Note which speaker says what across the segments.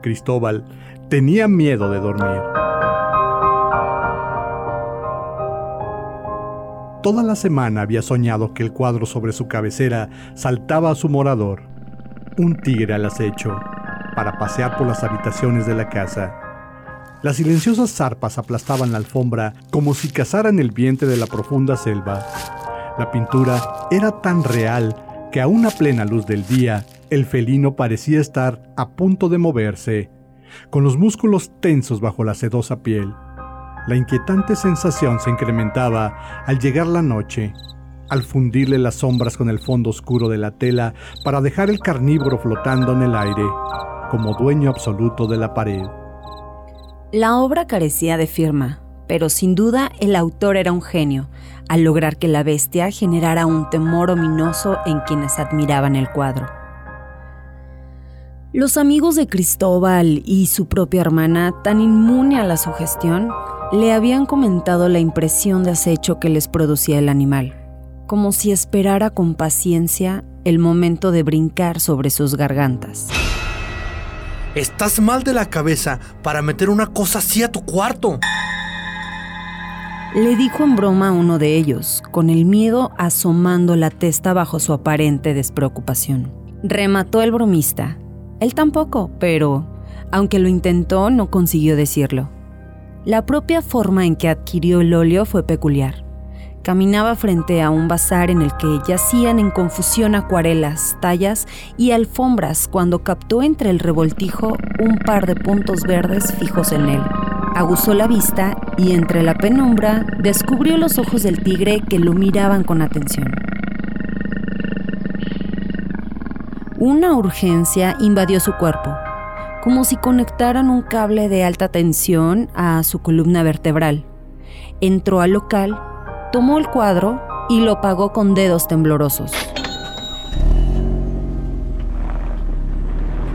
Speaker 1: Cristóbal, tenía miedo de dormir. Toda la semana había soñado que el cuadro sobre su cabecera saltaba a su morador, un tigre al acecho, para pasear por las habitaciones de la casa. Las silenciosas zarpas aplastaban la alfombra como si cazaran el vientre de la profunda selva. La pintura era tan real que a una plena luz del día, el felino parecía estar a punto de moverse, con los músculos tensos bajo la sedosa piel. La inquietante sensación se incrementaba al llegar la noche, al fundirle las sombras con el fondo oscuro de la tela para dejar el carnívoro flotando en el aire, como dueño absoluto de la pared.
Speaker 2: La obra carecía de firma, pero sin duda el autor era un genio, al lograr que la bestia generara un temor ominoso en quienes admiraban el cuadro. Los amigos de Cristóbal y su propia hermana, tan inmune a la sugestión, le habían comentado la impresión de acecho que les producía el animal, como si esperara con paciencia el momento de brincar sobre sus gargantas.
Speaker 3: Estás mal de la cabeza para meter una cosa así a tu cuarto.
Speaker 2: Le dijo en broma a uno de ellos, con el miedo asomando la testa bajo su aparente despreocupación. Remató el bromista. Él tampoco, pero, aunque lo intentó, no consiguió decirlo. La propia forma en que adquirió el óleo fue peculiar. Caminaba frente a un bazar en el que yacían en confusión acuarelas, tallas y alfombras cuando captó entre el revoltijo un par de puntos verdes fijos en él. Aguzó la vista y entre la penumbra descubrió los ojos del tigre que lo miraban con atención. Una urgencia invadió su cuerpo como si conectaran un cable de alta tensión a su columna vertebral. Entró al local, tomó el cuadro y lo pagó con dedos temblorosos.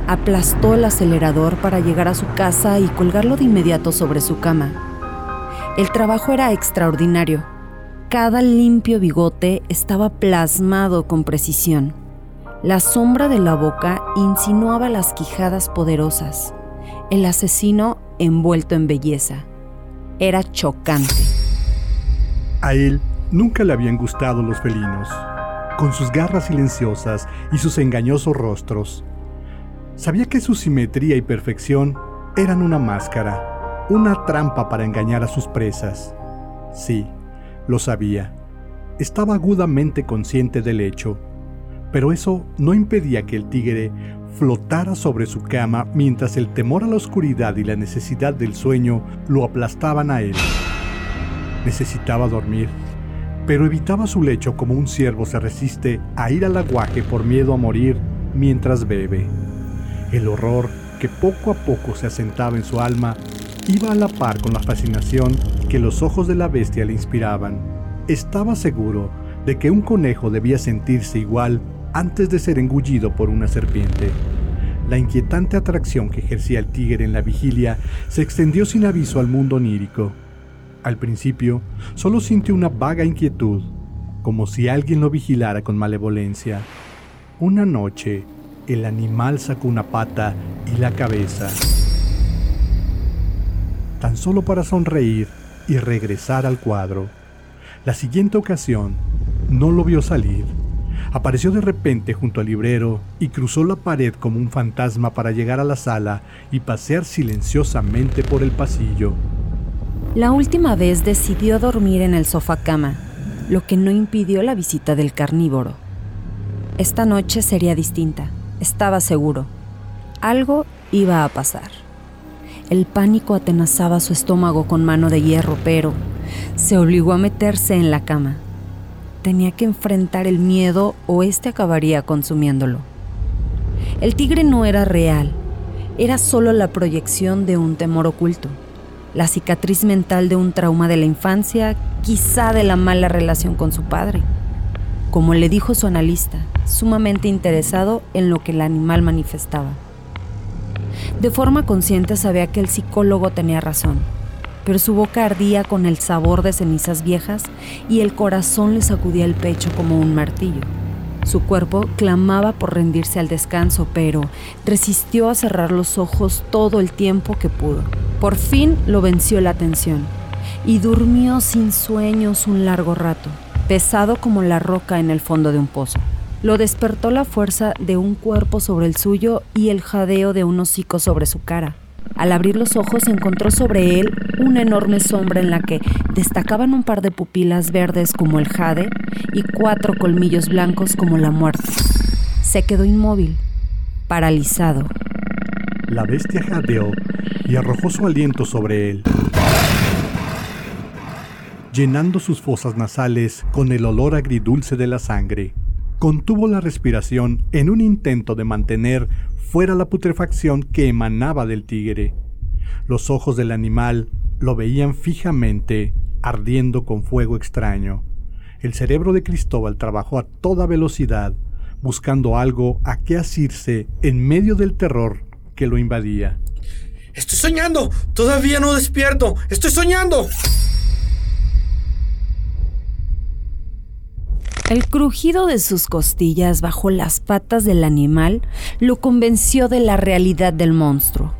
Speaker 2: Aplastó el acelerador para llegar a su casa y colgarlo de inmediato sobre su cama. El trabajo era extraordinario. Cada limpio bigote estaba plasmado con precisión. La sombra de la boca insinuaba las quijadas poderosas. El asesino envuelto en belleza. Era chocante.
Speaker 1: A él nunca le habían gustado los felinos, con sus garras silenciosas y sus engañosos rostros. Sabía que su simetría y perfección eran una máscara, una trampa para engañar a sus presas. Sí, lo sabía. Estaba agudamente consciente del hecho pero eso no impedía que el tigre flotara sobre su cama mientras el temor a la oscuridad y la necesidad del sueño lo aplastaban a él. Necesitaba dormir, pero evitaba su lecho como un ciervo se resiste a ir al aguaje por miedo a morir mientras bebe. El horror que poco a poco se asentaba en su alma iba a la par con la fascinación que los ojos de la bestia le inspiraban. Estaba seguro de que un conejo debía sentirse igual antes de ser engullido por una serpiente. La inquietante atracción que ejercía el tigre en la vigilia se extendió sin aviso al mundo onírico. Al principio, solo sintió una vaga inquietud, como si alguien lo vigilara con malevolencia. Una noche, el animal sacó una pata y la cabeza, tan solo para sonreír y regresar al cuadro. La siguiente ocasión, no lo vio salir Apareció de repente junto al librero y cruzó la pared como un fantasma para llegar a la sala y pasear silenciosamente por el pasillo.
Speaker 2: La última vez decidió dormir en el sofá cama, lo que no impidió la visita del carnívoro. Esta noche sería distinta, estaba seguro. Algo iba a pasar. El pánico atenazaba su estómago con mano de hierro, pero se obligó a meterse en la cama tenía que enfrentar el miedo o éste acabaría consumiéndolo. El tigre no era real, era solo la proyección de un temor oculto, la cicatriz mental de un trauma de la infancia, quizá de la mala relación con su padre. Como le dijo su analista, sumamente interesado en lo que el animal manifestaba. De forma consciente sabía que el psicólogo tenía razón pero su boca ardía con el sabor de cenizas viejas y el corazón le sacudía el pecho como un martillo. Su cuerpo clamaba por rendirse al descanso, pero resistió a cerrar los ojos todo el tiempo que pudo. Por fin lo venció la tensión y durmió sin sueños un largo rato, pesado como la roca en el fondo de un pozo. Lo despertó la fuerza de un cuerpo sobre el suyo y el jadeo de un hocico sobre su cara. Al abrir los ojos encontró sobre él una enorme sombra en la que destacaban un par de pupilas verdes como el jade y cuatro colmillos blancos como la muerte. Se quedó inmóvil, paralizado.
Speaker 1: La bestia jadeó y arrojó su aliento sobre él, llenando sus fosas nasales con el olor agridulce de la sangre. Contuvo la respiración en un intento de mantener fuera la putrefacción que emanaba del tigre. Los ojos del animal lo veían fijamente, ardiendo con fuego extraño. El cerebro de Cristóbal trabajó a toda velocidad, buscando algo a qué asirse en medio del terror que lo invadía.
Speaker 3: Estoy soñando. Todavía no despierto. Estoy soñando.
Speaker 2: El crujido de sus costillas bajo las patas del animal lo convenció de la realidad del monstruo.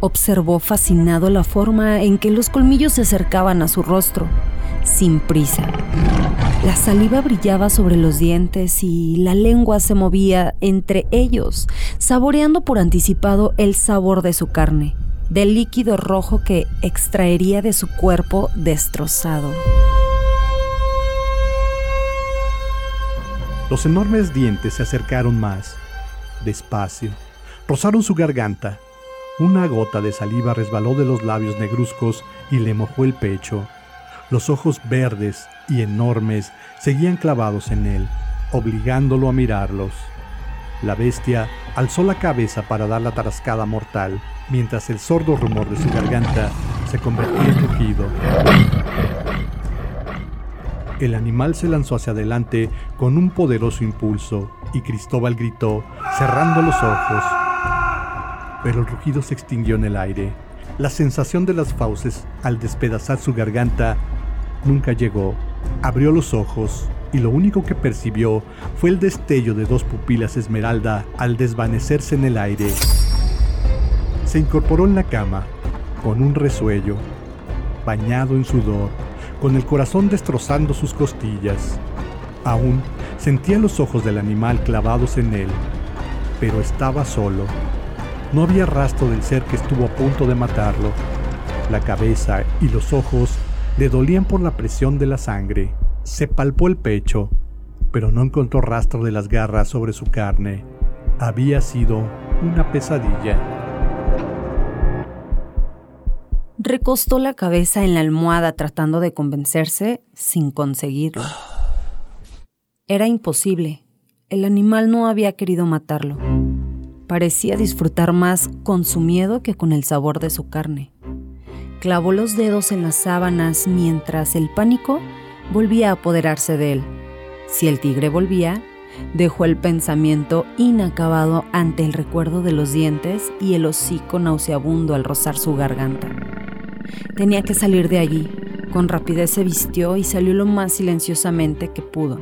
Speaker 2: Observó fascinado la forma en que los colmillos se acercaban a su rostro, sin prisa. La saliva brillaba sobre los dientes y la lengua se movía entre ellos, saboreando por anticipado el sabor de su carne, del líquido rojo que extraería de su cuerpo destrozado.
Speaker 1: Los enormes dientes se acercaron más, despacio, rozaron su garganta. Una gota de saliva resbaló de los labios negruzcos y le mojó el pecho. Los ojos verdes y enormes seguían clavados en él, obligándolo a mirarlos. La bestia alzó la cabeza para dar la tarascada mortal, mientras el sordo rumor de su garganta se convertía en rugido. El animal se lanzó hacia adelante con un poderoso impulso y Cristóbal gritó, cerrando los ojos. Pero el rugido se extinguió en el aire. La sensación de las fauces al despedazar su garganta nunca llegó. Abrió los ojos y lo único que percibió fue el destello de dos pupilas esmeralda al desvanecerse en el aire. Se incorporó en la cama, con un resuello, bañado en sudor con el corazón destrozando sus costillas. Aún sentía los ojos del animal clavados en él, pero estaba solo. No había rastro del ser que estuvo a punto de matarlo. La cabeza y los ojos le dolían por la presión de la sangre. Se palpó el pecho, pero no encontró rastro de las garras sobre su carne. Había sido una pesadilla.
Speaker 2: Recostó la cabeza en la almohada tratando de convencerse sin conseguirlo. Era imposible. El animal no había querido matarlo. Parecía disfrutar más con su miedo que con el sabor de su carne. Clavó los dedos en las sábanas mientras el pánico volvía a apoderarse de él. Si el tigre volvía, dejó el pensamiento inacabado ante el recuerdo de los dientes y el hocico nauseabundo al rozar su garganta. Tenía que salir de allí. Con rapidez se vistió y salió lo más silenciosamente que pudo,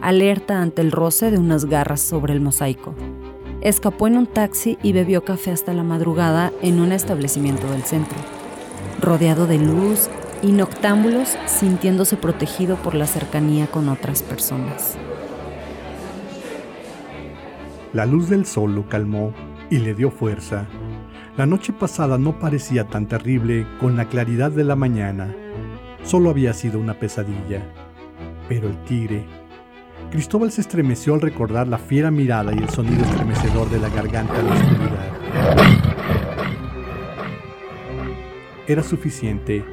Speaker 2: alerta ante el roce de unas garras sobre el mosaico. Escapó en un taxi y bebió café hasta la madrugada en un establecimiento del centro, rodeado de luz y noctámbulos, sintiéndose protegido por la cercanía con otras personas.
Speaker 1: La luz del sol lo calmó y le dio fuerza. La noche pasada no parecía tan terrible con la claridad de la mañana. Solo había sido una pesadilla. Pero el tigre... Cristóbal se estremeció al recordar la fiera mirada y el sonido estremecedor de la garganta en la oscuridad. Era suficiente.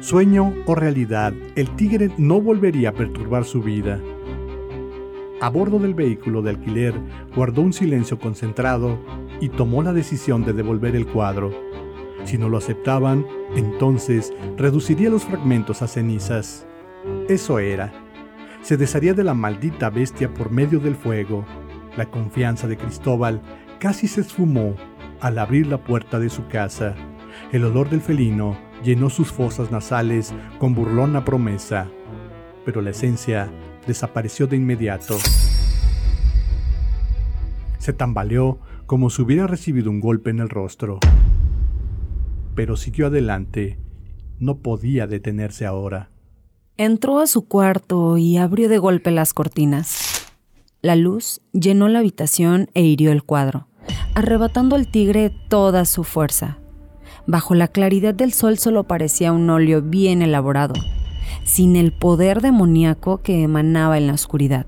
Speaker 1: Sueño o realidad, el tigre no volvería a perturbar su vida. A bordo del vehículo de alquiler guardó un silencio concentrado y tomó la decisión de devolver el cuadro. Si no lo aceptaban, entonces reduciría los fragmentos a cenizas. Eso era. Se desharía de la maldita bestia por medio del fuego. La confianza de Cristóbal casi se esfumó al abrir la puerta de su casa. El olor del felino llenó sus fosas nasales con burlona promesa, pero la esencia desapareció de inmediato. Se tambaleó como si hubiera recibido un golpe en el rostro. Pero siguió adelante. No podía detenerse ahora.
Speaker 2: Entró a su cuarto y abrió de golpe las cortinas. La luz llenó la habitación e hirió el cuadro, arrebatando al tigre toda su fuerza. Bajo la claridad del sol solo parecía un óleo bien elaborado, sin el poder demoníaco que emanaba en la oscuridad.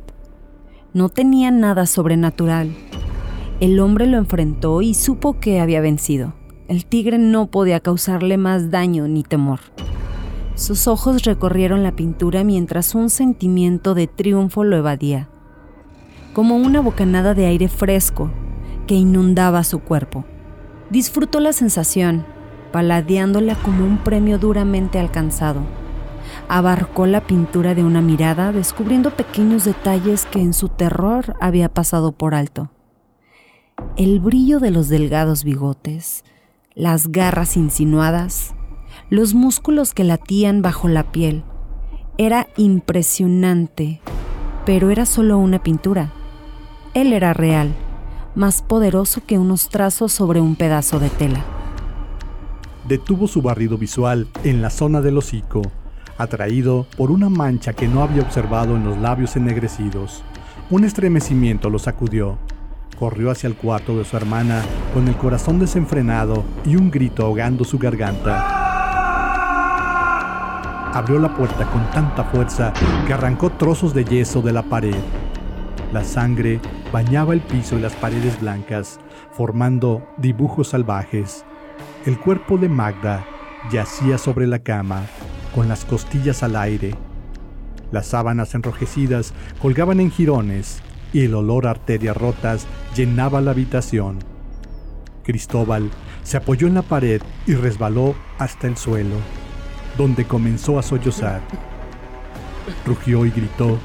Speaker 2: No tenía nada sobrenatural. El hombre lo enfrentó y supo que había vencido. El tigre no podía causarle más daño ni temor. Sus ojos recorrieron la pintura mientras un sentimiento de triunfo lo evadía, como una bocanada de aire fresco que inundaba su cuerpo. Disfrutó la sensación, paladeándola como un premio duramente alcanzado. Abarcó la pintura de una mirada, descubriendo pequeños detalles que en su terror había pasado por alto. El brillo de los delgados bigotes, las garras insinuadas, los músculos que latían bajo la piel. Era impresionante, pero era solo una pintura. Él era real, más poderoso que unos trazos sobre un pedazo de tela.
Speaker 1: Detuvo su barrido visual en la zona del hocico, atraído por una mancha que no había observado en los labios ennegrecidos. Un estremecimiento lo sacudió. Corrió hacia el cuarto de su hermana con el corazón desenfrenado y un grito ahogando su garganta abrió la puerta con tanta fuerza que arrancó trozos de yeso de la pared. La sangre bañaba el piso y las paredes blancas, formando dibujos salvajes. El cuerpo de Magda yacía sobre la cama, con las costillas al aire. Las sábanas enrojecidas colgaban en jirones y el olor arterias rotas llenaba la habitación. Cristóbal se apoyó en la pared y resbaló hasta el suelo donde comenzó a sollozar. Rugió y gritó.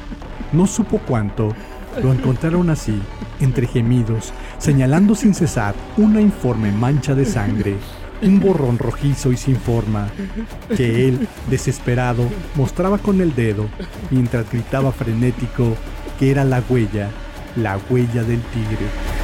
Speaker 1: No supo cuánto. Lo encontraron así, entre gemidos, señalando sin cesar una informe mancha de sangre, un borrón rojizo y sin forma, que él, desesperado, mostraba con el dedo, mientras gritaba frenético que era la huella, la huella del tigre.